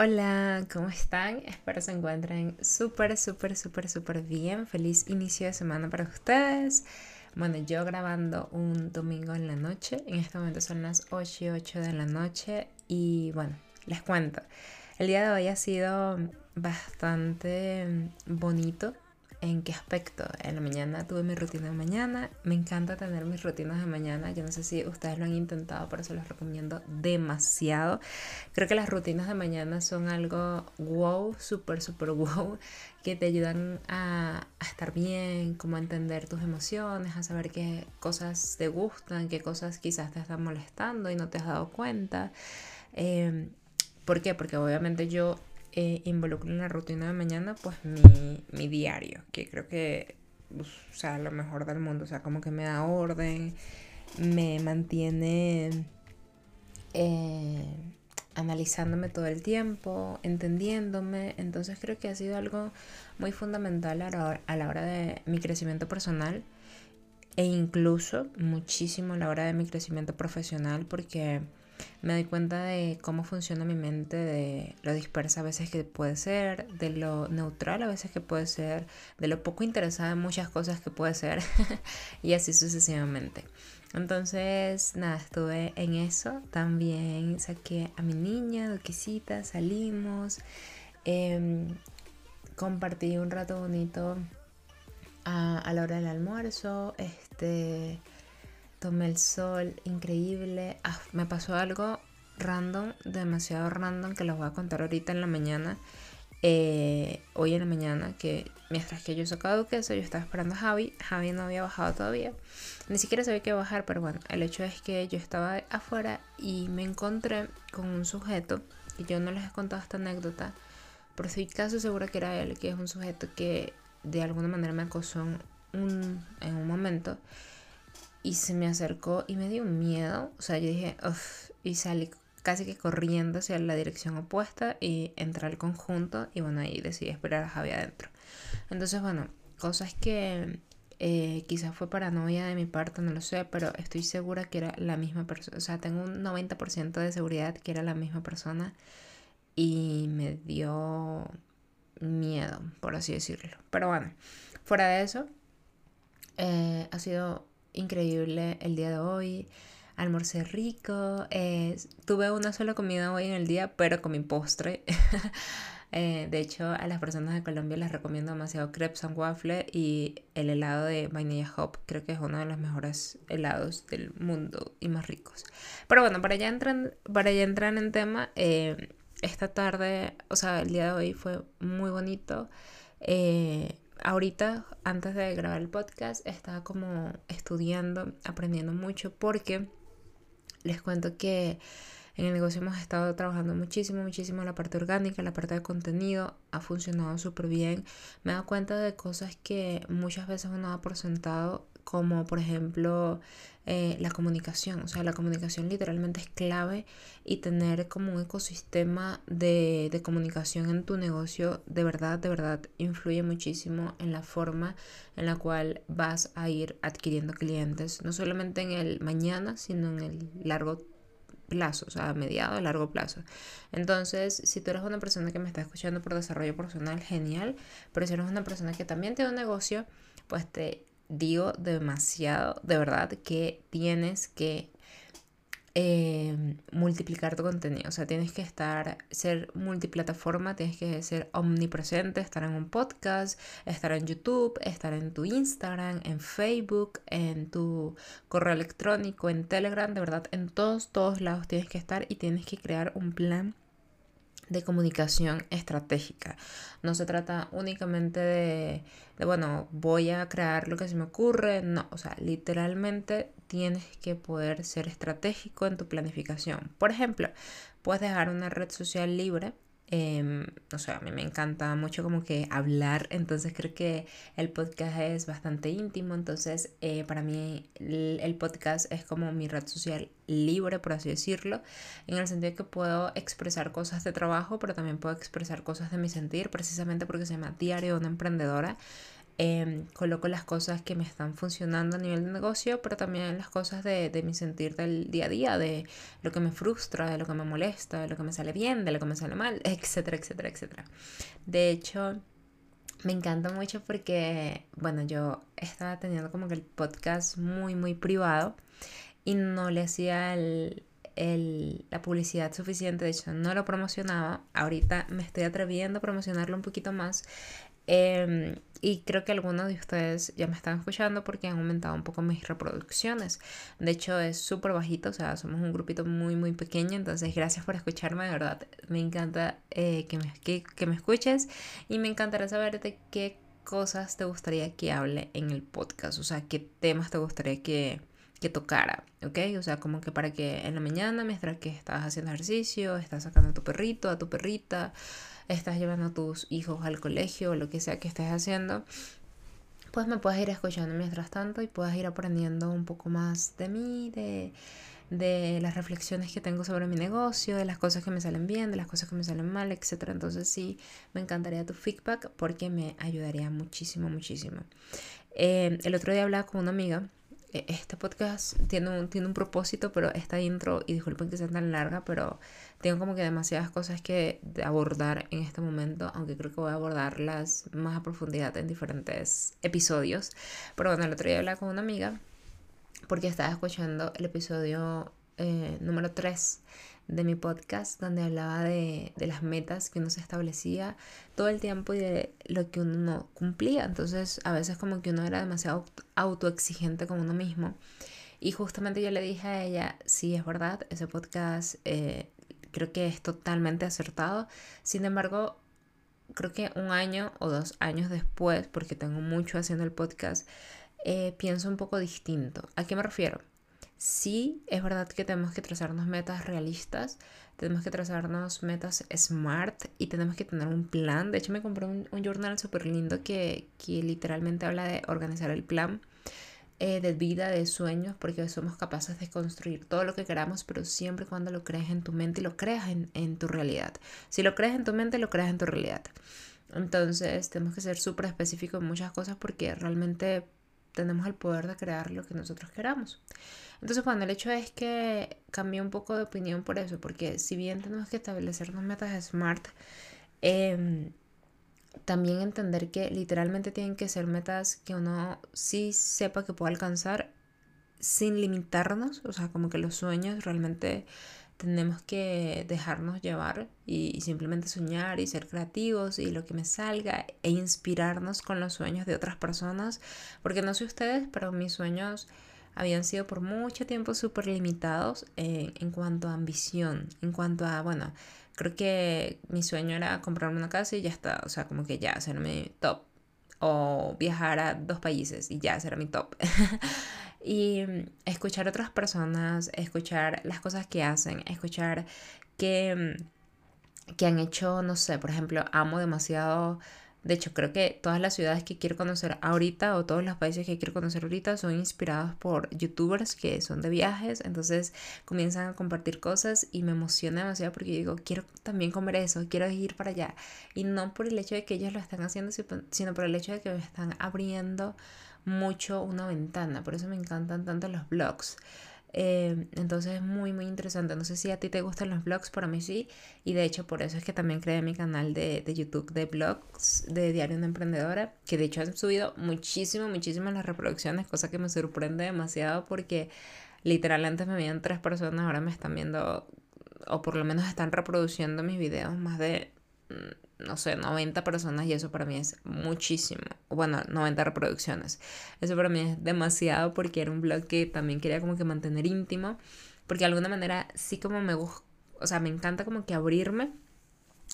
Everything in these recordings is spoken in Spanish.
Hola, ¿cómo están? Espero se encuentren súper, súper, súper, súper bien. Feliz inicio de semana para ustedes. Bueno, yo grabando un domingo en la noche. En este momento son las 8 y 8 de la noche. Y bueno, les cuento. El día de hoy ha sido bastante bonito ¿En qué aspecto? En la mañana tuve mi rutina de mañana. Me encanta tener mis rutinas de mañana. Yo no sé si ustedes lo han intentado, pero se los recomiendo demasiado. Creo que las rutinas de mañana son algo wow, súper, súper wow, que te ayudan a, estar bien, como a entender tus emociones, a saber qué cosas te gustan, qué cosas quizás te están molestando y no te has dado cuenta. Eh, ¿Por qué? Porque obviamente yo eh, involucro en la rutina de mañana, pues mi, mi diario, que creo que, pues, o sea, lo mejor del mundo, o sea, como que me da orden, me mantiene eh, analizándome todo el tiempo, entendiéndome, entonces creo que ha sido algo muy fundamental a a la hora de mi crecimiento personal e incluso muchísimo a la hora de mi crecimiento profesional porque me doy cuenta de cómo funciona mi mente, de lo dispersa a veces que puede ser, de lo neutral a veces que puede ser, de lo poco interesada en muchas cosas que puede ser y así sucesivamente. Entonces, nada, estuve en eso. También saqué a mi niña, Duquisita, salimos. Em, compartí un rato bonito a, a la hora del almuerzo. Este tomé el sol, increíble. Ah, me pasó algo random, demasiado random, que los voy a contar ahorita en la mañana. Eh, hoy en la mañana, que mientras que yo sacaba duquesa, yo estaba esperando a Javi. Javi no había bajado todavía. Ni siquiera sabía que bajar, pero bueno, el hecho es que yo estaba afuera y me encontré con un sujeto, y yo no les he contado esta anécdota, pero estoy casi segura que era él, que es un sujeto que de alguna manera me acosó un, en un momento y se me acercó y me dio miedo. O sea, yo dije, uff, y salí casi que corriendo hacia la dirección opuesta y entré al conjunto y bueno, ahí decidí esperar a Javi adentro. Entonces, bueno, cosas que eh, quizás fue paranoia de mi parte, no lo sé, pero estoy segura que era la misma persona. O sea, tengo un 90% de seguridad que era la misma persona y me dio miedo, por así decirlo. Pero bueno, fuera de eso, eh, ha sido increíble el día de hoy. Almorcé rico. Eh, tuve una sola comida hoy en el día, pero con mi postre. Eh, de hecho, a las personas de Colombia les recomiendo demasiado crepes and waffle y el helado de vainilla hop. Creo que es uno de los mejores helados del mundo y más ricos. Pero bueno, para ya entrar, para ya entrar en tema, eh, esta tarde, o sea, el día de hoy fue muy bonito ahorita, antes de grabar el podcast, estaba como estudiando, aprendiendo mucho porque les cuento que en el negocio hemos estado trabajando muchísimo, muchísimo la parte orgánica, la parte de contenido, ha funcionado súper bien. Me he dado cuenta de cosas que muchas veces uno da por sentado como por ejemplo eh, la comunicación. O sea, la comunicación literalmente es clave y tener como un ecosistema de, de, comunicación en tu negocio de verdad, de verdad influye muchísimo en la forma en la cual vas a ir adquiriendo clientes, no solamente en el mañana, sino en el largo plazo, o sea, a mediado, a largo plazo. Entonces, si tú eres una persona que me está escuchando por desarrollo personal, genial, pero si eres una persona que también tiene un negocio, pues te digo demasiado, de verdad, que tienes que eh, multiplicar tu contenido. O sea, tienes que estar, ser multiplataforma, tienes que ser omnipresente, estar en un podcast, estar en YouTube, estar en tu Instagram, en Facebook, en tu correo electrónico, en Telegram, de verdad, en todos, todos lados tienes que estar y tienes que crear un plan de comunicación estratégica. No se trata únicamente de, bueno, voy a crear lo que se me ocurre. No, o sea, literalmente tienes que poder ser estratégico en tu planificación. Por ejemplo, puedes dejar una red social libre eh, o sea, a mí me encanta mucho como que hablar, entonces creo que el podcast es bastante íntimo, entonces eh, para mí el, podcast es como mi red social libre, por así decirlo, en el sentido que puedo expresar cosas de trabajo, pero también puedo expresar cosas de mi sentir, precisamente porque se llama Diario de una Emprendedora. Em, coloco las cosas que me están funcionando a nivel de negocio, pero también las cosas de, mi sentir del día a día, de lo que me frustra, de lo que me molesta, de lo que me sale bien, de lo que me sale mal, etcétera, etcétera, etcétera. De hecho, me encanta mucho porque, bueno, yo estaba teniendo como que el podcast muy, muy privado y no le hacía el, la publicidad suficiente, de hecho no lo promocionaba, ahorita me estoy atreviendo a promocionarlo un poquito más. Em, y creo que algunos de ustedes ya me están escuchando porque han aumentado un poco mis reproducciones. De hecho, es súper bajito, o sea, somos un grupito muy, muy pequeño. Entonces, gracias por escucharme, de verdad. Me encanta eh, que, me, que, que me escuches y me encantará saber de qué cosas te gustaría que hable en el podcast, o sea, qué temas te gustaría que, que tocara, ¿ok? O sea, como que para que en la mañana, mientras que estás haciendo ejercicio, estás sacando a tu perrito, a tu perrita, estás llevando a tus hijos al colegio o lo que sea que estés haciendo, pues me puedes ir escuchando mientras tanto y puedas ir aprendiendo un poco más de mí, de, de las reflexiones que tengo sobre mi negocio, de las cosas que me salen bien, de las cosas que me salen mal, etc. Entonces sí, me encantaría tu feedback porque me ayudaría muchísimo, muchísimo. Eh, el otro día hablaba con una amiga este podcast tiene un, tiene un propósito, pero esta intro, y disculpen que sea tan larga, pero tengo como que demasiadas cosas que abordar en este momento, aunque creo que voy a abordarlas más a profundidad en diferentes episodios. Pero bueno, el otro día hablaba con una amiga porque estaba escuchando el episodio eh, número 3 de mi podcast donde hablaba de, de, las metas que uno se establecía todo el tiempo y de lo que uno no cumplía. Entonces a veces como que uno era demasiado autoexigente con uno mismo. Y justamente yo le dije a ella, sí, es verdad, ese podcast eh, creo que es totalmente acertado. Sin embargo, creo que un año o dos años después, porque tengo mucho haciendo el podcast, eh, pienso un poco distinto. ¿A qué me refiero? Sí, es verdad que tenemos que trazarnos metas realistas, tenemos que trazarnos metas smart y tenemos que tener un plan. De hecho, me compré un, journal súper lindo que, que, literalmente habla de organizar el plan eh, de vida, de sueños, porque somos capaces de construir todo lo que queramos, pero siempre cuando lo crees en tu mente y lo creas en, en tu realidad. Si lo crees en tu mente, lo creas en tu realidad. Entonces, tenemos que ser súper específicos en muchas cosas porque realmente tenemos el poder de crear lo que nosotros queramos. Entonces, bueno, el hecho es que cambié un poco de opinión por eso, porque si bien tenemos que establecernos metas smart, em, también entender que literalmente tienen que ser metas que uno sí sepa que puede alcanzar sin limitarnos, o sea, como que los sueños realmente tenemos que dejarnos llevar y, simplemente soñar y ser creativos y lo que me salga e inspirarnos con los sueños de otras personas, porque no sé ustedes, pero mis sueños habían sido por mucho tiempo súper limitados en, en cuanto a ambición, en cuanto a, bueno, creo que mi sueño era comprarme una casa y ya está, o sea, como que ya, mi top. O viajar a dos países y ya, será mi top. y escuchar a otras personas, escuchar las cosas que hacen, escuchar que, que han hecho, no sé, por ejemplo, amo demasiado de hecho, creo que todas las ciudades que quiero conocer ahorita o todos los países que quiero conocer ahorita son inspirados por youtubers que son de viajes. Entonces comienzan a compartir cosas y me emociona demasiado porque digo, quiero también comer eso, quiero ir para allá. Y no por el hecho de que ellos lo están haciendo, sino por el hecho de que me están abriendo mucho una ventana. Por eso me encantan tanto los blogs. Eh, entonces es muy muy interesante. No sé si a ti te gustan los blogs, para mí sí. Y de hecho por eso es que también creé mi canal de, de YouTube de blogs de Diario de Emprendedora. Que de hecho han subido muchísimo, muchísimas las reproducciones. Cosa que me sorprende demasiado porque literal antes me veían tres personas. Ahora me están viendo o por lo menos están reproduciendo mis videos más de mm, no sé, 90 personas y eso para mí es muchísimo. Bueno, 90 reproducciones. Eso para mí es demasiado porque era un blog que también quería como que mantener íntimo. Porque de alguna manera sí como me gusta, o sea, me encanta como que abrirme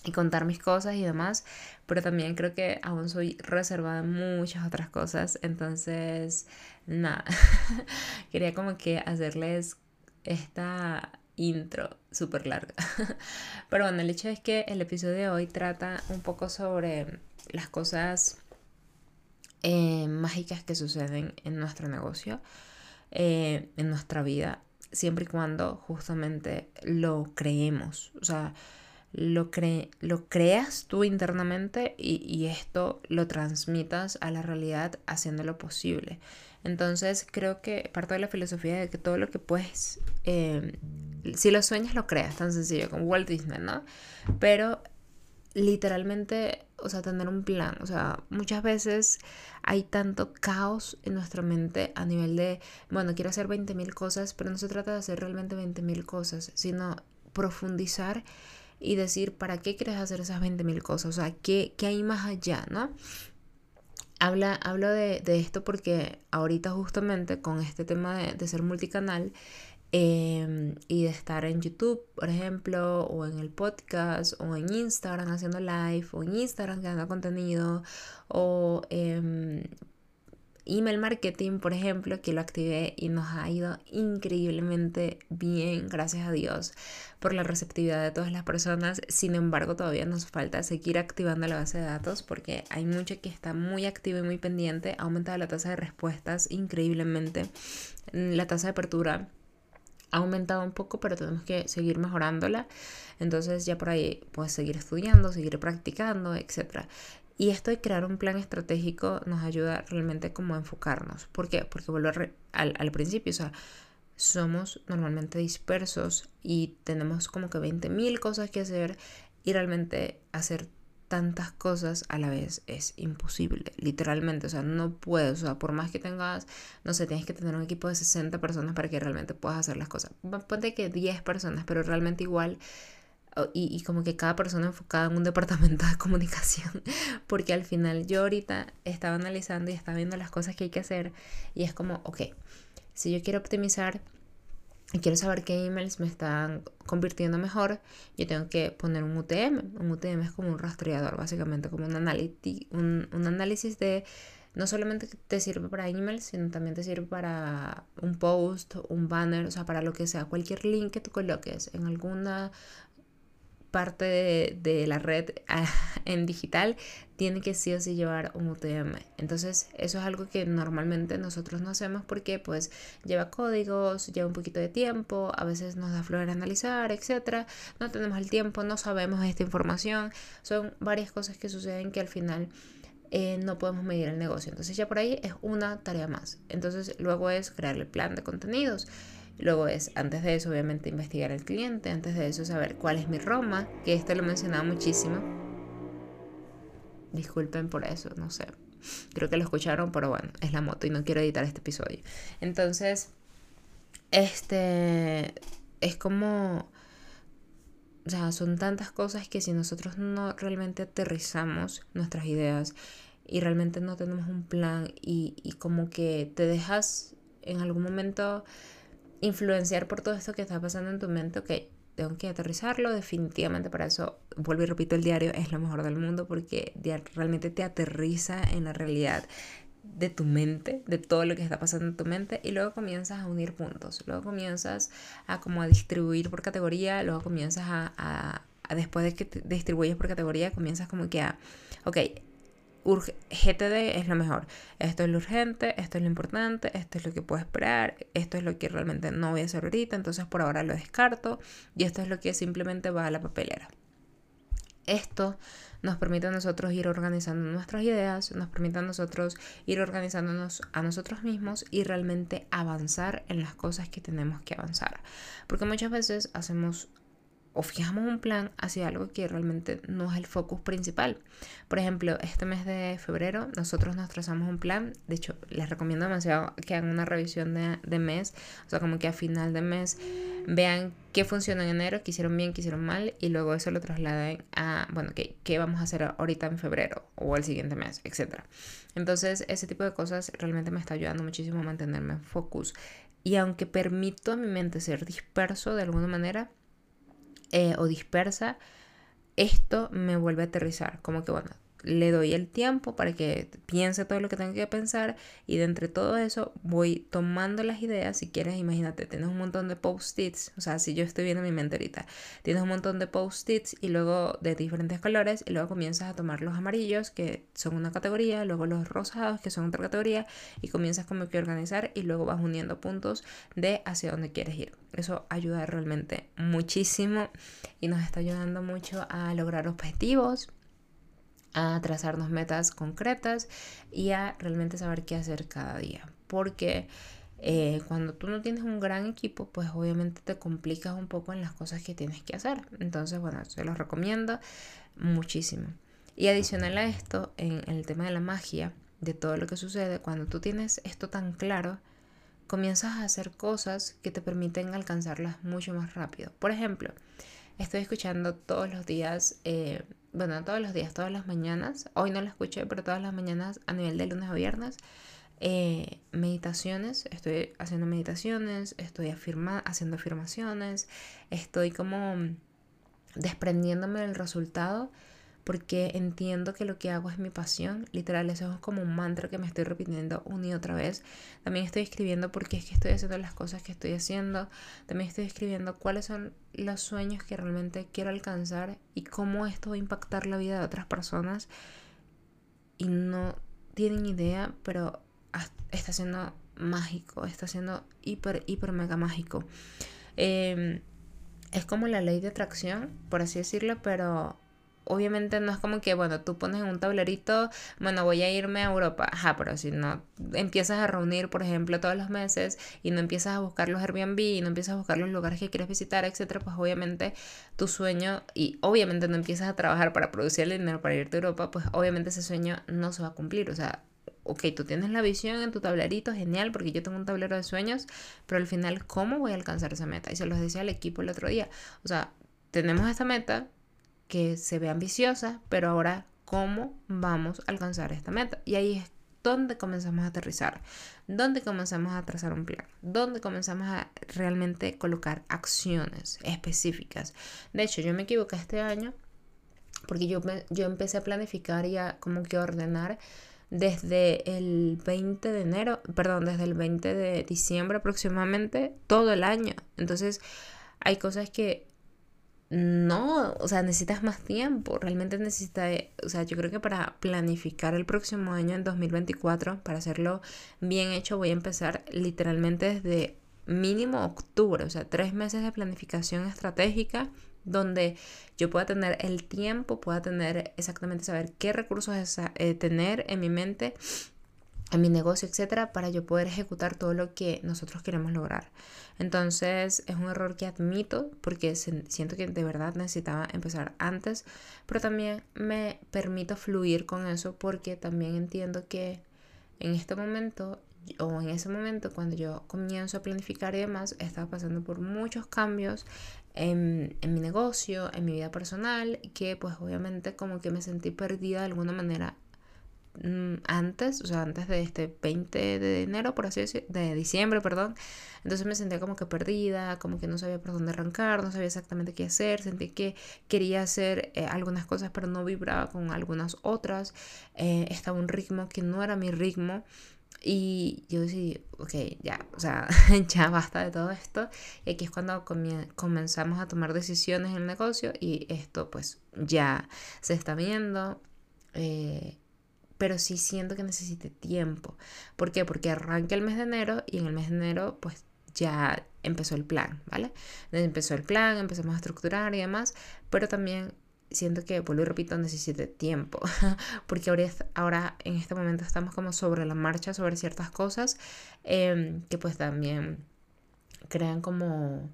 y contar mis cosas y demás. Pero también creo que aún soy reservada en muchas otras cosas. Entonces, nada, quería como que hacerles esta intro súper larga. Pero bueno, el hecho es que el episodio de hoy trata un poco sobre las cosas eh, mágicas que suceden en nuestro negocio, eh, en nuestra vida, siempre y cuando justamente lo creemos. O sea, lo, lo creas tú internamente y, esto lo transmitas a la realidad haciéndolo posible. Entonces creo que parte de la filosofía de que todo lo que puedes, eh, si lo sueñas lo creas, tan sencillo como Walt Disney, ¿no? Pero literalmente, o sea, tener un plan, o sea, muchas veces hay tanto caos en nuestra mente a nivel de, bueno, quiero hacer 20.000 cosas, pero no se trata de hacer realmente 20.000 cosas, sino profundizar y decir, ¿para qué quieres hacer esas 20.000 cosas? O sea, ¿qué, ¿qué, hay más allá, no? Habla, hablo de, esto porque ahorita justamente con este tema de, de ser multicanal, Em, y de estar en YouTube, por ejemplo, o en el podcast, o en Instagram haciendo live, o en Instagram creando contenido, o em, email marketing, por ejemplo, que lo activé y nos ha ido increíblemente bien, gracias a Dios, por la receptividad de todas las personas. Sin embargo, todavía nos falta seguir activando la base de datos porque hay mucho que está muy activo y muy pendiente. Ha aumentado la tasa de respuestas increíblemente, la tasa de apertura ha aumentado un poco, pero tenemos que seguir mejorándola. Entonces ya por ahí puedes seguir estudiando, seguir practicando, etc. Y esto de crear un plan estratégico nos ayuda realmente como a enfocarnos. ¿Por qué? Porque vuelvo al, al principio, o sea, somos normalmente dispersos y tenemos como que 20.000 cosas que hacer y realmente hacer tantas cosas a la vez es imposible, literalmente, o sea, no puedes, o sea, por más que tengas, no sé, tienes que tener un equipo de 60 personas para que realmente puedas hacer las cosas. Ponte que 10 personas, pero realmente igual, y, y como que cada persona enfocada en un departamento de comunicación, porque al final yo ahorita estaba analizando y estaba viendo las cosas que hay que hacer y es como, ok, si yo quiero optimizar y quiero saber qué emails me están convirtiendo mejor, yo tengo que poner un UTM. Un UTM es como un rastreador, básicamente, como un, un, un análisis de no solamente te sirve para emails, sino también te sirve para un post, un banner, o sea, para lo que sea, cualquier link que tú coloques en alguna parte de, la red ah, en digital tiene que sí o sí llevar un UTM. Entonces eso es algo que normalmente nosotros no hacemos porque pues lleva códigos, lleva un poquito de tiempo, a veces nos da flor analizar, etcétera. No tenemos el tiempo, no sabemos esta información. Son varias cosas que suceden que al final eh, no podemos medir el negocio. Entonces ya por ahí es una tarea más. Entonces luego es crear el plan de contenidos. Luego es, antes de eso, obviamente, investigar al cliente. Antes de eso, saber cuál es mi Roma, que esto lo mencionaba muchísimo. Disculpen por eso, no sé. Creo que lo escucharon, pero bueno, es la moto y no quiero editar este episodio. Entonces, este es como. O sea, son tantas cosas que si nosotros no realmente aterrizamos nuestras ideas y realmente no tenemos un plan y, y como que te dejas en algún momento influenciar por todo esto que está pasando en tu mente, ok, tengo que aterrizarlo, definitivamente para eso, vuelvo y repito, el diario es lo mejor del mundo porque realmente te aterriza en la realidad de tu mente, de todo lo que está pasando en tu mente y luego comienzas a unir puntos, luego comienzas a como a distribuir por categoría, luego comienzas a, después de que te distribuyes por categoría, comienzas como que a, ok, GTD es lo mejor. Esto es lo urgente, esto es lo importante, esto es lo que puedo esperar, esto es lo que realmente no voy a hacer ahorita, entonces por ahora lo descarto y esto es lo que simplemente va a la papelera. Esto nos permite a nosotros ir organizando nuestras ideas, nos permite a nosotros ir organizándonos a nosotros mismos y realmente avanzar en las cosas que tenemos que avanzar. Porque muchas veces hacemos o fijamos un plan hacia algo que realmente no es el focus principal. Por ejemplo, este mes de febrero nosotros nos trazamos un plan, de hecho les recomiendo demasiado que hagan una revisión de, mes, o sea, como que a final de mes vean qué funcionó en enero, qué hicieron bien, qué hicieron mal y luego eso lo trasladen a, bueno, qué, qué vamos a hacer ahorita en febrero o el siguiente mes, etc. Entonces, ese tipo de cosas realmente me está ayudando muchísimo a mantenerme en focus. Y aunque permito a mi mente ser disperso de alguna manera, eh, o dispersa, esto me vuelve a aterrizar. Como que, bueno, le doy el tiempo para que piense todo lo que tengo que pensar y de entre todo eso voy tomando las ideas. Si quieres, imagínate, tienes un montón de post-its, o sea, si yo estoy viendo mi mente ahorita, tienes un montón de post-its y luego de diferentes colores y luego comienzas a tomar los amarillos que son una categoría, luego los rosados que son otra categoría y comienzas como que organizar y luego vas uniendo puntos de hacia dónde quieres ir. Eso ayuda realmente muchísimo y nos está ayudando mucho a lograr objetivos a trazarnos metas concretas y a realmente saber qué hacer cada día. Porque eh, cuando tú no tienes un gran equipo, pues obviamente te complicas un poco en las cosas que tienes que hacer. Entonces, bueno, se los recomiendo muchísimo. Y adicional a esto, en, el tema de la magia, de todo lo que sucede, cuando tú tienes esto tan claro, comienzas a hacer cosas que te permiten alcanzarlas mucho más rápido. Por ejemplo, estoy escuchando todos los días eh, bueno, todos los días, todas las mañanas, hoy no la escuché, pero todas las mañanas a nivel de lunes a viernes, eh, meditaciones, estoy haciendo meditaciones, estoy afirma haciendo afirmaciones, estoy como desprendiéndome del resultado porque entiendo que lo que hago es mi pasión. Literal, eso es como un mantra que me estoy repitiendo una y otra vez. También estoy escribiendo por qué es que estoy haciendo las cosas que estoy haciendo. También estoy escribiendo cuáles son los sueños que realmente quiero alcanzar y cómo esto va a impactar la vida de otras personas. Y no tienen idea, pero está siendo mágico, está siendo hiper, hiper, mega mágico. Em, es como la ley de atracción, por así decirlo, pero obviamente no es como que, bueno, tú pones en un tablerito, bueno, voy a irme a Europa, ajá, pero si no empiezas a reunir, por ejemplo, todos los meses y no empiezas a buscar los Airbnb y no empiezas a buscar los lugares que quieres visitar, etcétera, pues obviamente tu sueño y obviamente no empiezas a trabajar para producir el dinero para irte a Europa, pues obviamente ese sueño no se va a cumplir, o sea, ok, tú tienes la visión en tu tablerito, genial, porque yo tengo un tablero de sueños, pero al final, ¿cómo voy a alcanzar esa meta? Y se los decía al equipo el otro día, o sea, tenemos esta meta, que se ve ambiciosa, pero ahora, ¿cómo vamos a alcanzar esta meta? Y ahí es donde comenzamos a aterrizar, donde comenzamos a trazar un plan, donde comenzamos a realmente colocar acciones específicas. De hecho, yo me equivoqué este año porque yo, yo empecé a planificar y a como que ordenar desde el 20 de enero, perdón, desde el 20 de diciembre aproximadamente, todo el año. Entonces, hay cosas que no, o sea, necesitas más tiempo, realmente necesitas, o sea, yo creo que para planificar el próximo año, en 2024, para hacerlo bien hecho, voy a empezar literalmente desde mínimo octubre, o sea, tres meses de planificación estratégica donde yo pueda tener el tiempo, pueda tener exactamente saber qué recursos eh, tener en mi mente en mi negocio, etcétera, para yo poder ejecutar todo lo que nosotros queremos lograr. Entonces es un error que admito porque siento que de verdad necesitaba empezar antes, pero también me permito fluir con eso porque también entiendo que en este momento o en ese momento cuando yo comienzo a planificar y demás, estaba pasando por muchos cambios en, en mi negocio, en mi vida personal, que pues obviamente como que me sentí perdida de alguna manera antes, o sea, antes de este 20 de enero, por así decirlo, de diciembre, perdón. Entonces me sentía como que perdida, como que no sabía por dónde arrancar, no sabía exactamente qué hacer, sentí que quería hacer eh, algunas cosas, pero no vibraba con algunas otras. Eh, estaba un ritmo que no era mi ritmo. Y yo decidí, ok, ya, o sea, ya basta de todo esto. Y aquí es cuando comenzamos a tomar decisiones en el negocio y esto pues ya se está viendo. Eh, pero sí siento que necesite tiempo. ¿Por qué? Porque arranca el mes de enero y en el mes de enero pues ya empezó el plan, ¿vale? Empezó el plan, empezamos a estructurar y demás, pero también siento que, vuelvo y repito, necesite tiempo, porque ahora, ahora en este momento estamos como sobre la marcha, sobre ciertas cosas em, que pues también crean como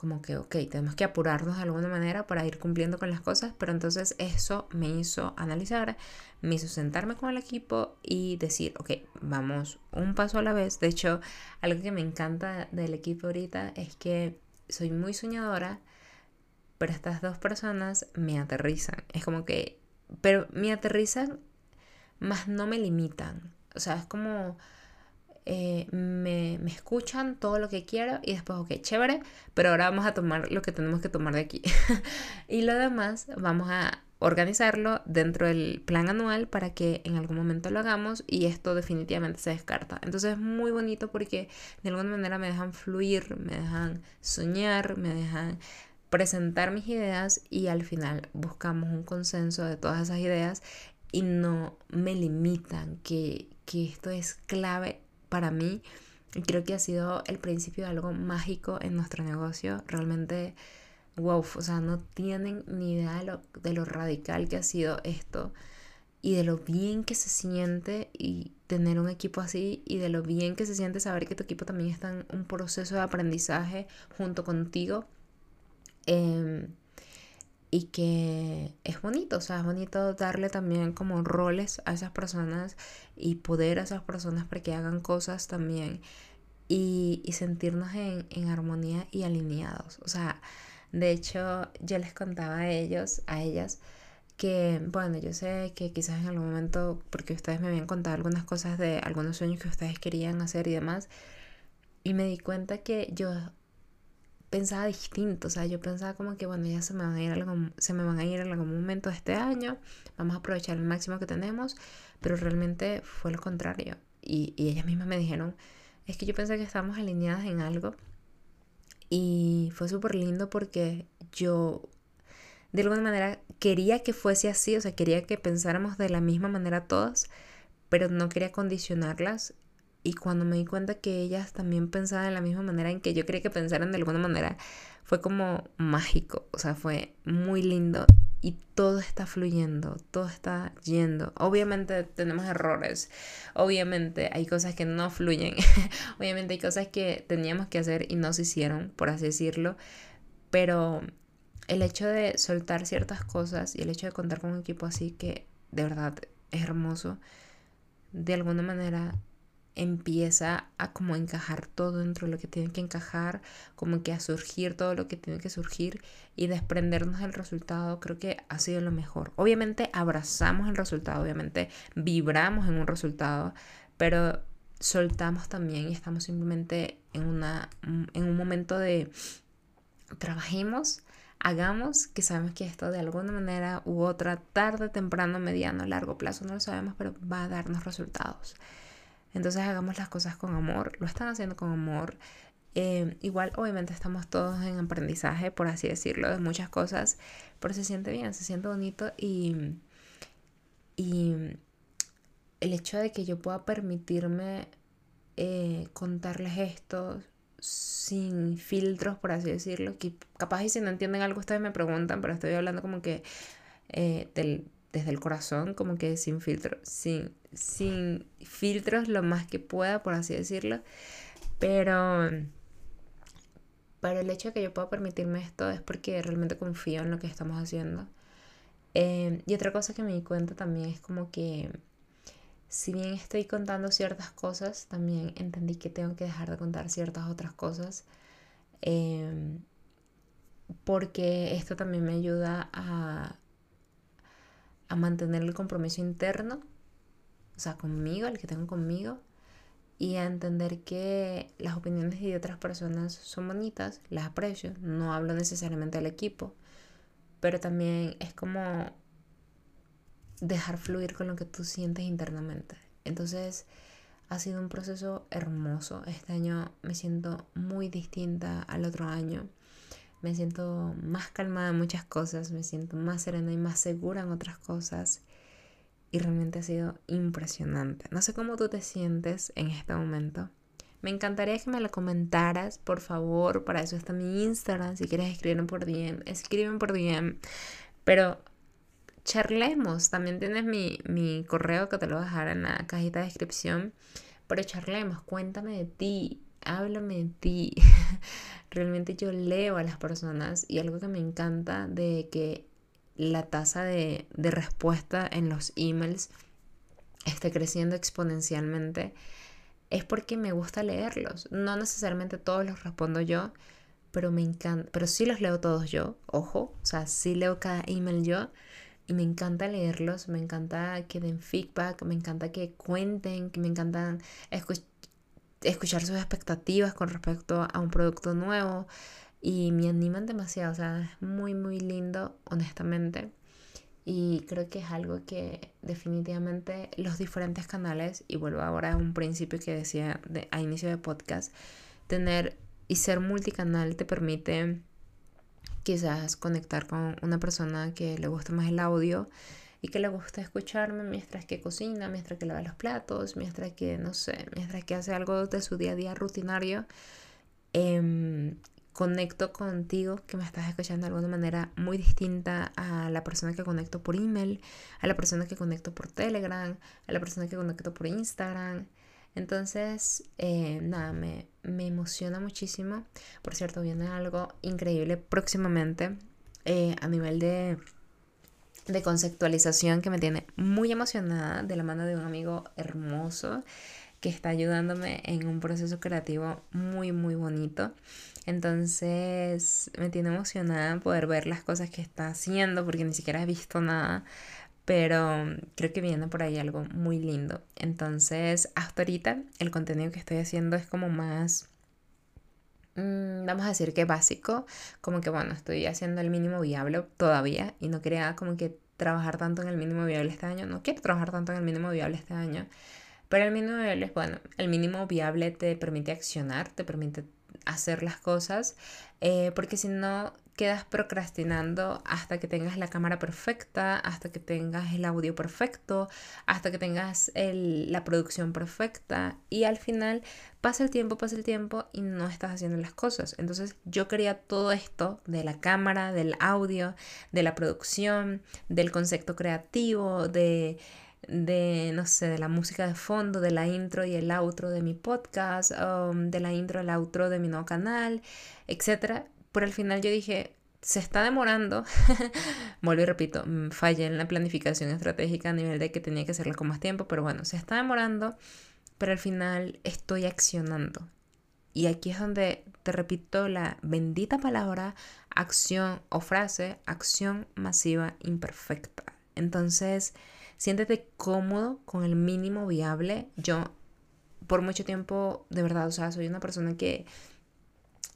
como que, ok, tenemos que apurarnos de alguna manera para ir cumpliendo con las cosas, pero entonces eso me hizo analizar, me hizo sentarme con el equipo y decir, ok, vamos un paso a la vez. De hecho, algo que me encanta del equipo ahorita es que soy muy soñadora, pero estas dos personas me aterrizan. Es como que, pero me aterrizan, más no me limitan. O sea, es como eh, me, me, escuchan todo lo que quiero y después, ok, chévere, pero ahora vamos a tomar lo que tenemos que tomar de aquí. y lo demás vamos a organizarlo dentro del plan anual para que en algún momento lo hagamos y esto definitivamente se descarta. Entonces es muy bonito porque de alguna manera me dejan fluir, me dejan soñar, me dejan presentar mis ideas y al final buscamos un consenso de todas esas ideas y no me limitan, que, que esto es clave para mí creo que ha sido el principio de algo mágico en nuestro negocio. Realmente wow, o sea, no tienen ni idea de lo, radical que ha sido esto y de lo bien que se siente y tener un equipo así y de lo bien que se siente saber que tu equipo también está en un proceso de aprendizaje junto contigo. Em, y que es bonito, o sea, es bonito darle también como roles a esas personas y poder a esas personas para que hagan cosas también y, y sentirnos en, en armonía y alineados. O sea, de hecho, yo les contaba a ellos, a ellas, que, bueno, yo sé que quizás en algún momento, porque ustedes me habían contado algunas cosas de algunos sueños que ustedes querían hacer y demás, y me di cuenta que yo pensaba distinto, o sea, yo pensaba como que, bueno, ya se me van a ir, algo, se me van a ir en algún momento de este año, vamos a aprovechar el máximo que tenemos, pero realmente fue lo contrario. Y, y ellas mismas me dijeron, es que yo pensé que estábamos alineadas en algo y fue súper lindo porque yo de alguna manera quería que fuese así, o sea, quería que pensáramos de la misma manera todas, pero no quería condicionarlas. Y cuando me di cuenta que ellas también pensaban de la misma manera en que yo quería que pensaran de alguna manera, fue como mágico, o sea, fue muy lindo y todo está fluyendo, todo está yendo. Obviamente tenemos errores, obviamente hay cosas que no fluyen, obviamente hay cosas que teníamos que hacer y no se hicieron, por así decirlo, pero el hecho de soltar ciertas cosas y el hecho de contar con un equipo así que de verdad es hermoso, de alguna manera empieza a como encajar todo dentro de lo que tiene que encajar, como que a surgir todo lo que tiene que surgir y desprendernos del resultado, creo que ha sido lo mejor. Obviamente abrazamos el resultado, obviamente vibramos en un resultado, pero soltamos también y estamos simplemente en, una, en un momento de trabajemos, hagamos, que sabemos que esto de alguna manera u otra, tarde, temprano, mediano, largo plazo, no lo sabemos, pero va a darnos resultados. Entonces hagamos las cosas con amor, lo están haciendo con amor. Eh, igual obviamente estamos todos en aprendizaje, por así decirlo, de muchas cosas, pero se siente bien, se siente bonito y, y el hecho de que yo pueda permitirme eh, contarles esto sin filtros, por así decirlo, que capaz y si no entienden algo ustedes me preguntan, pero estoy hablando como que eh, del, desde el corazón, como que sin filtro, sin, sin filtros lo más que pueda, por así decirlo. Pero, pero el hecho de que yo pueda permitirme esto es porque realmente confío en lo que estamos haciendo. Em, y otra cosa que me di cuenta también es como que si bien estoy contando ciertas cosas, también entendí que tengo que dejar de contar ciertas otras cosas. Em, porque esto también me ayuda a a mantener el compromiso interno, o sea, conmigo, el que tengo conmigo, y a entender que las opiniones de otras personas son bonitas, las aprecio, no hablo necesariamente del equipo, pero también es como dejar fluir con lo que tú sientes internamente. Entonces, ha sido un proceso hermoso. Este año me siento muy distinta al otro año me siento más calmada en muchas cosas, me siento más serena y más segura en otras cosas. Y realmente ha sido impresionante. No sé cómo tú te sientes en este momento. Me encantaría que me lo comentaras, por favor. Para eso está mi Instagram. Si quieres escribirme por DM, escriben por DM. Pero charlemos. También tienes mi, mi correo que te lo voy a dejar en la cajita de descripción. Pero charlemos, cuéntame de ti háblame de ti. Realmente yo leo a las personas y algo que me encanta de que la tasa de, de respuesta en los emails esté creciendo exponencialmente es porque me gusta leerlos. No necesariamente todos los respondo yo, pero me encanta, pero sí los leo todos yo, ojo, o sea, sí leo cada email yo y me encanta leerlos, me encanta que den feedback, me encanta que cuenten, que me encantan escuchar escuchar sus expectativas con respecto a un producto nuevo y me animan demasiado, o sea, es muy, muy lindo, honestamente. y creo que es algo que definitivamente los diferentes canales, y vuelvo ahora a un principio que decía a inicio de podcast, tener y ser multicanal te permite quizás conectar con una persona que le gusta más el audio y que le gusta escucharme mientras que cocina, mientras que lava los platos, mientras que, no sé, mientras que hace algo de su día a día rutinario. Em, conecto contigo, que me estás escuchando de alguna manera muy distinta a la persona que conecto por email, a la persona que conecto por Telegram, a la persona que conecto por Instagram. Entonces, eh, nada, me, me, emociona muchísimo. Por cierto, viene algo increíble próximamente eh, a nivel de, de conceptualización que me tiene muy emocionada de la mano de un amigo hermoso que está ayudándome en un proceso creativo muy, muy bonito. Entonces me tiene emocionada poder ver las cosas que está haciendo porque ni siquiera he visto nada. Pero creo que viene por ahí algo muy lindo. Entonces, hasta ahorita el contenido que estoy haciendo es como más mm, vamos a decir que básico, como que bueno, estoy haciendo el mínimo viable todavía y no quería como que trabajar tanto en el mínimo viable este año, no quiero trabajar tanto en el mínimo viable este año, pero el mínimo viable es bueno, el mínimo viable te permite accionar, te permite hacer las cosas, eh, porque si no quedas procrastinando hasta que tengas la cámara perfecta, hasta que tengas el audio perfecto, hasta que tengas la producción perfecta y al final pasa el tiempo, pasa el tiempo y no estás haciendo las cosas. Entonces yo quería todo esto de la cámara, del audio, de la producción, del concepto creativo, de de, no sé, de la música de fondo, de la intro y el outro de mi podcast, um, de la intro y el outro de mi nuevo canal, etc. Por el final yo dije, se está demorando. Vuelvo y repito, mm, fallé en la planificación estratégica a nivel de que tenía que hacerlo con más tiempo, pero bueno, se está demorando, pero al final estoy accionando. Y aquí es donde te repito la bendita palabra acción o frase, acción masiva imperfecta. Entonces, siéntete cómodo con el mínimo viable. Yo por mucho tiempo, de verdad, o sea, soy una persona que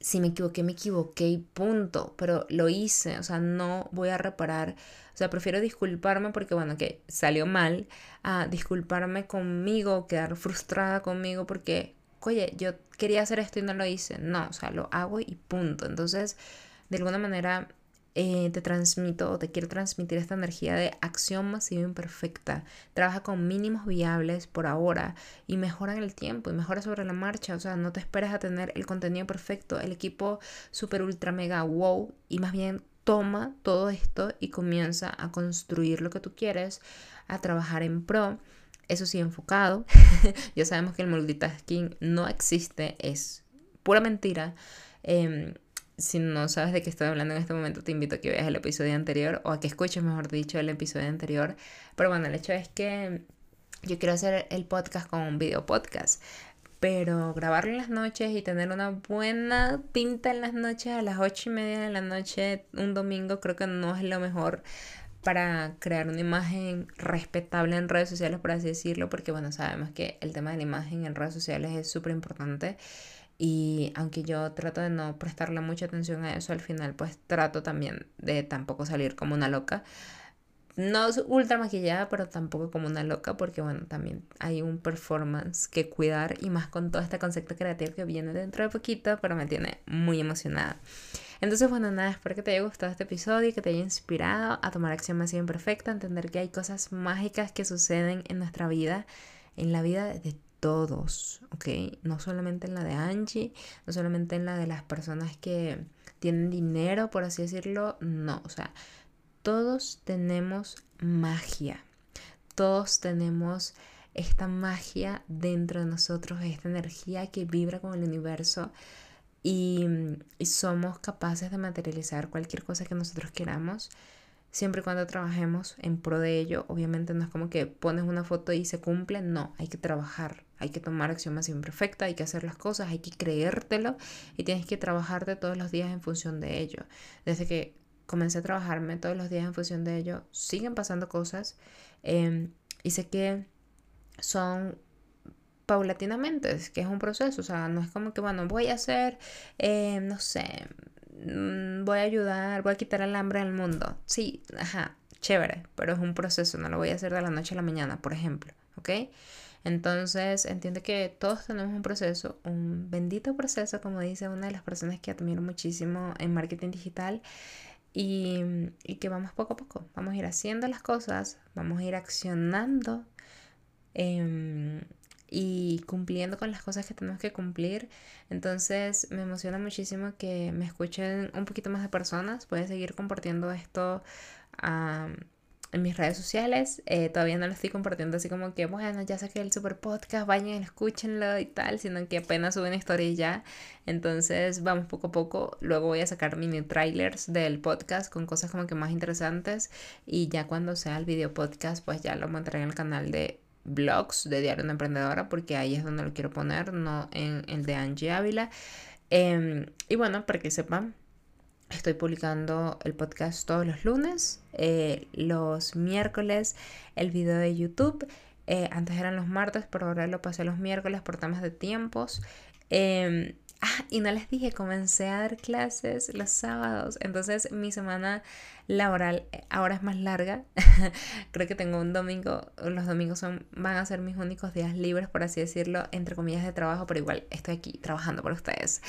si me equivoqué, me equivoqué y punto, pero lo hice, o sea, no voy a reparar, o sea, prefiero disculparme porque, bueno, que salió mal, a disculparme conmigo, quedar frustrada conmigo porque, oye, yo quería hacer esto y no lo hice, no, o sea, lo hago y punto. Entonces, de alguna manera, eh, te transmito o te quiero transmitir esta energía de acción masiva imperfecta. Trabaja con mínimos viables por ahora y mejora en el tiempo y mejora sobre la marcha. O sea, no te esperes a tener el contenido perfecto, el equipo super ultra mega wow y más bien toma todo esto y comienza a construir lo que tú quieres, a trabajar en pro. Eso sí, enfocado. ya sabemos que el multitasking no existe, es pura mentira. Em, si no sabes de qué estoy hablando en este momento, te invito a que veas el episodio anterior o a que escuches, mejor dicho, el episodio anterior. Pero bueno, el hecho es que yo quiero hacer el podcast con un video podcast. Pero grabarlo en las noches y tener una buena pinta en las noches a las ocho y media de la noche, un domingo, creo que no es lo mejor para crear una imagen respetable en redes sociales, por así decirlo, porque bueno, sabemos que el tema de la imagen en redes sociales es súper importante. Y aunque yo trato de no prestarle mucha atención a eso, al final pues trato también de tampoco salir como una loca. No ultra maquillada, pero tampoco como una loca, porque bueno, también hay un performance que cuidar y más con todo este concepto creativo que viene dentro de poquito, pero me tiene muy emocionada. Entonces, bueno, nada, espero que te haya gustado este episodio y que te haya inspirado a tomar acción más imperfecta, a entender que hay cosas mágicas que suceden en nuestra vida, en la vida de todos, ¿ok? No solamente en la de Angie, no solamente en la de las personas que tienen dinero, por así decirlo, no, o sea, todos tenemos magia, todos tenemos esta magia dentro de nosotros, esta energía que vibra con el universo y, y somos capaces de materializar cualquier cosa que nosotros queramos siempre y cuando trabajemos en pro de ello. Obviamente no es como que pones una foto y se cumple, no, hay que trabajar, hay que tomar acción más imperfecta, hay que hacer las cosas, hay que creértelo y tienes que trabajarte todos los días en función de ello. Desde que comencé a trabajarme todos los días en función de ello, siguen pasando cosas em, y sé que son paulatinamente, que es un proceso, o sea, no es como que, bueno, voy a hacer, eh, no sé, Mm, voy a ayudar, voy a quitar el hambre al mundo. Sí, ajá, chévere, pero es un proceso, no lo voy a hacer de la noche a la mañana, por ejemplo, ¿ok? Entonces, entiende que todos tenemos un proceso, un bendito proceso, como dice una de las personas que admiro muchísimo en marketing digital, y, que vamos poco a poco, vamos a ir haciendo las cosas, vamos a ir accionando em, y cumpliendo con las cosas que tenemos que cumplir. Entonces me emociona muchísimo que me escuchen un poquito más de personas. A seguir compartiendo esto en mis redes sociales. Eh, todavía no lo estoy compartiendo así como que, bueno, ya saqué el super podcast, vayan, escúchenlo y tal, sino que apenas suben historia y ya. Entonces vamos poco a poco. Luego voy a sacar mini trailers del podcast con cosas como que más interesantes. Y ya cuando sea el video podcast, pues ya lo montaré en el canal de blogs de Diario de Emprendedora, porque ahí es donde lo quiero poner, no en el de Angie Ávila. Em, y bueno, para que sepan, estoy publicando el podcast todos los lunes, eh, los miércoles el video de YouTube. Eh, antes eran los martes, pero ahora lo pasé los miércoles por temas de tiempos. Em, Ah, y no les dije, comencé a dar clases los sábados. Entonces mi semana laboral eh, ahora es más larga. Creo que tengo un domingo, los domingos son, van a ser mis únicos días libres, por así decirlo, entre comillas de trabajo, pero igual estoy aquí trabajando por ustedes,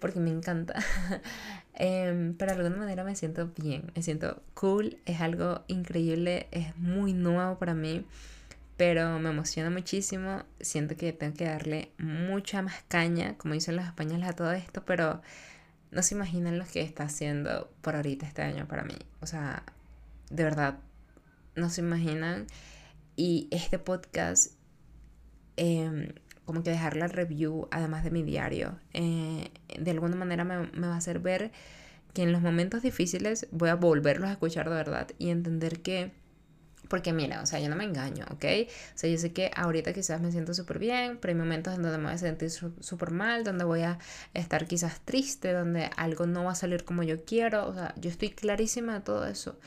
porque me encanta. eh, pero de alguna manera me siento bien, me siento cool, es algo increíble, es muy nuevo para mí pero me emociona muchísimo. Siento que tengo que darle mucha más caña, como dicen los españoles, a todo esto, pero no se imaginan lo que está haciendo por ahorita este año para mí. O sea, de verdad, no se imaginan. Y este podcast, em, como que dejar la review, además de mi diario, eh, de alguna manera me, me va a hacer ver que en los momentos difíciles voy a volverlos a escuchar de verdad y entender que porque mira, o sea, yo no me engaño, ¿ok? O sea, yo sé que ahorita quizás me siento súper bien, pero hay momentos en donde me voy a sentir súper mal, donde voy a estar quizás triste, donde algo no va a salir como yo quiero. O sea, yo estoy clarísima de todo eso.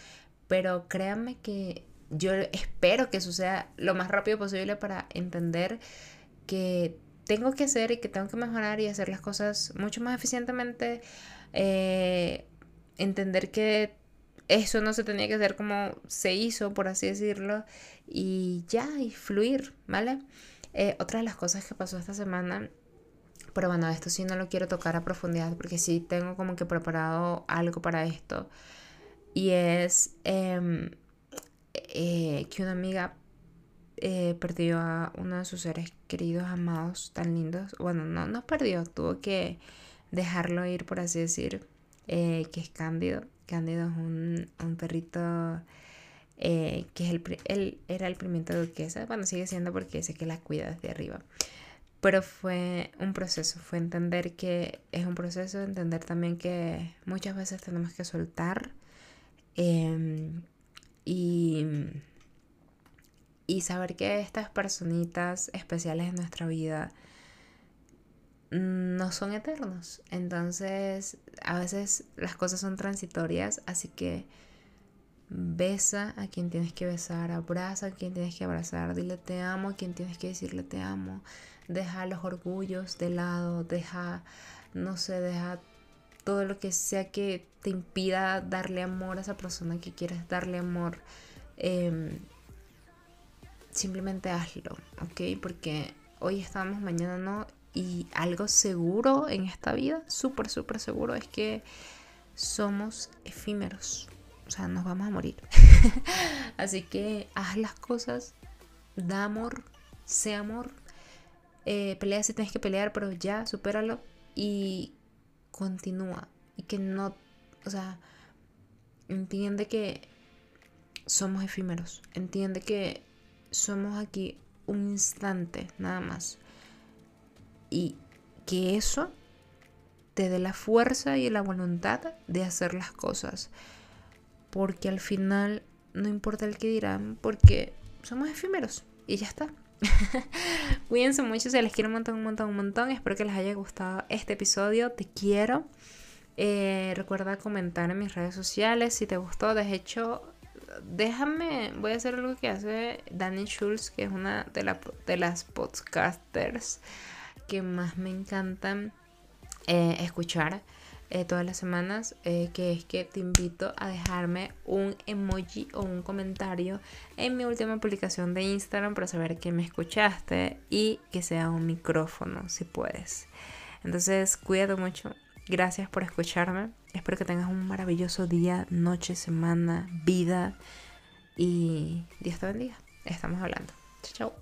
Pero créanme que yo espero que suceda lo más rápido posible para entender que tengo que hacer y que tengo que mejorar y hacer las cosas mucho más eficientemente. Eh, entender que eso no se tenía que hacer como se hizo, por así decirlo, y ya, y fluir, ¿vale? Eh, otra de las cosas que pasó esta semana, pero bueno, esto sí no lo quiero tocar a profundidad porque sí tengo como que preparado algo para esto, y es em, eh, que una amiga eh, perdió a uno de sus seres queridos, amados, tan lindos. Bueno, no, no perdió, tuvo que dejarlo ir, por así decir, que es Cándido. Cándido es un, perrito eh, que es el, era el pimiento de duquesa. Bueno, sigue siendo porque sé que la cuida desde arriba. Pero fue un proceso, fue entender que es un proceso, entender también que muchas veces tenemos que soltar em, y, y saber que estas personitas especiales en nuestra vida no son eternos. Entonces, a veces las cosas son transitorias, así que besa a quien tienes que besar, abraza a quien tienes que abrazar, dile te amo a quien tienes que decirle te amo, deja los orgullos de lado, deja, no sé, deja todo lo que sea que te impida darle amor a esa persona que quieres darle amor. Em, simplemente hazlo, ¿ok? Porque hoy estamos, mañana no, y algo seguro en esta vida, súper, súper seguro, es que somos efímeros. O sea, nos vamos a morir. Así que haz las cosas, da amor, sé amor. Eh, pelea si tienes que pelear, pero ya, supéralo y continúa. Y que no, o sea, entiende que somos efímeros. Entiende que somos aquí un instante, nada más y que eso te dé la fuerza y la voluntad de hacer las cosas. Porque al final no importa el que dirán, porque somos efímeros y ya está. Cuídense mucho, se les quiero un montón, un montón, un montón. Espero que les haya gustado este episodio. Te quiero. Eh, recuerda comentar en mis redes sociales si te gustó. De hecho, déjame, voy a hacer algo que hace Dani Schulz, que es una de, de las podcasters que más me encantan eh, escuchar. eh, todas las semanas, eh, que es que te invito a dejarme un emoji o un comentario en mi última publicación de Instagram para saber que me escuchaste y que sea un micrófono, si puedes. Entonces, cuídate mucho. Gracias por escucharme. Espero que tengas un maravilloso día, noche, semana, vida y Dios te bendiga. Estamos hablando. Chao, chao.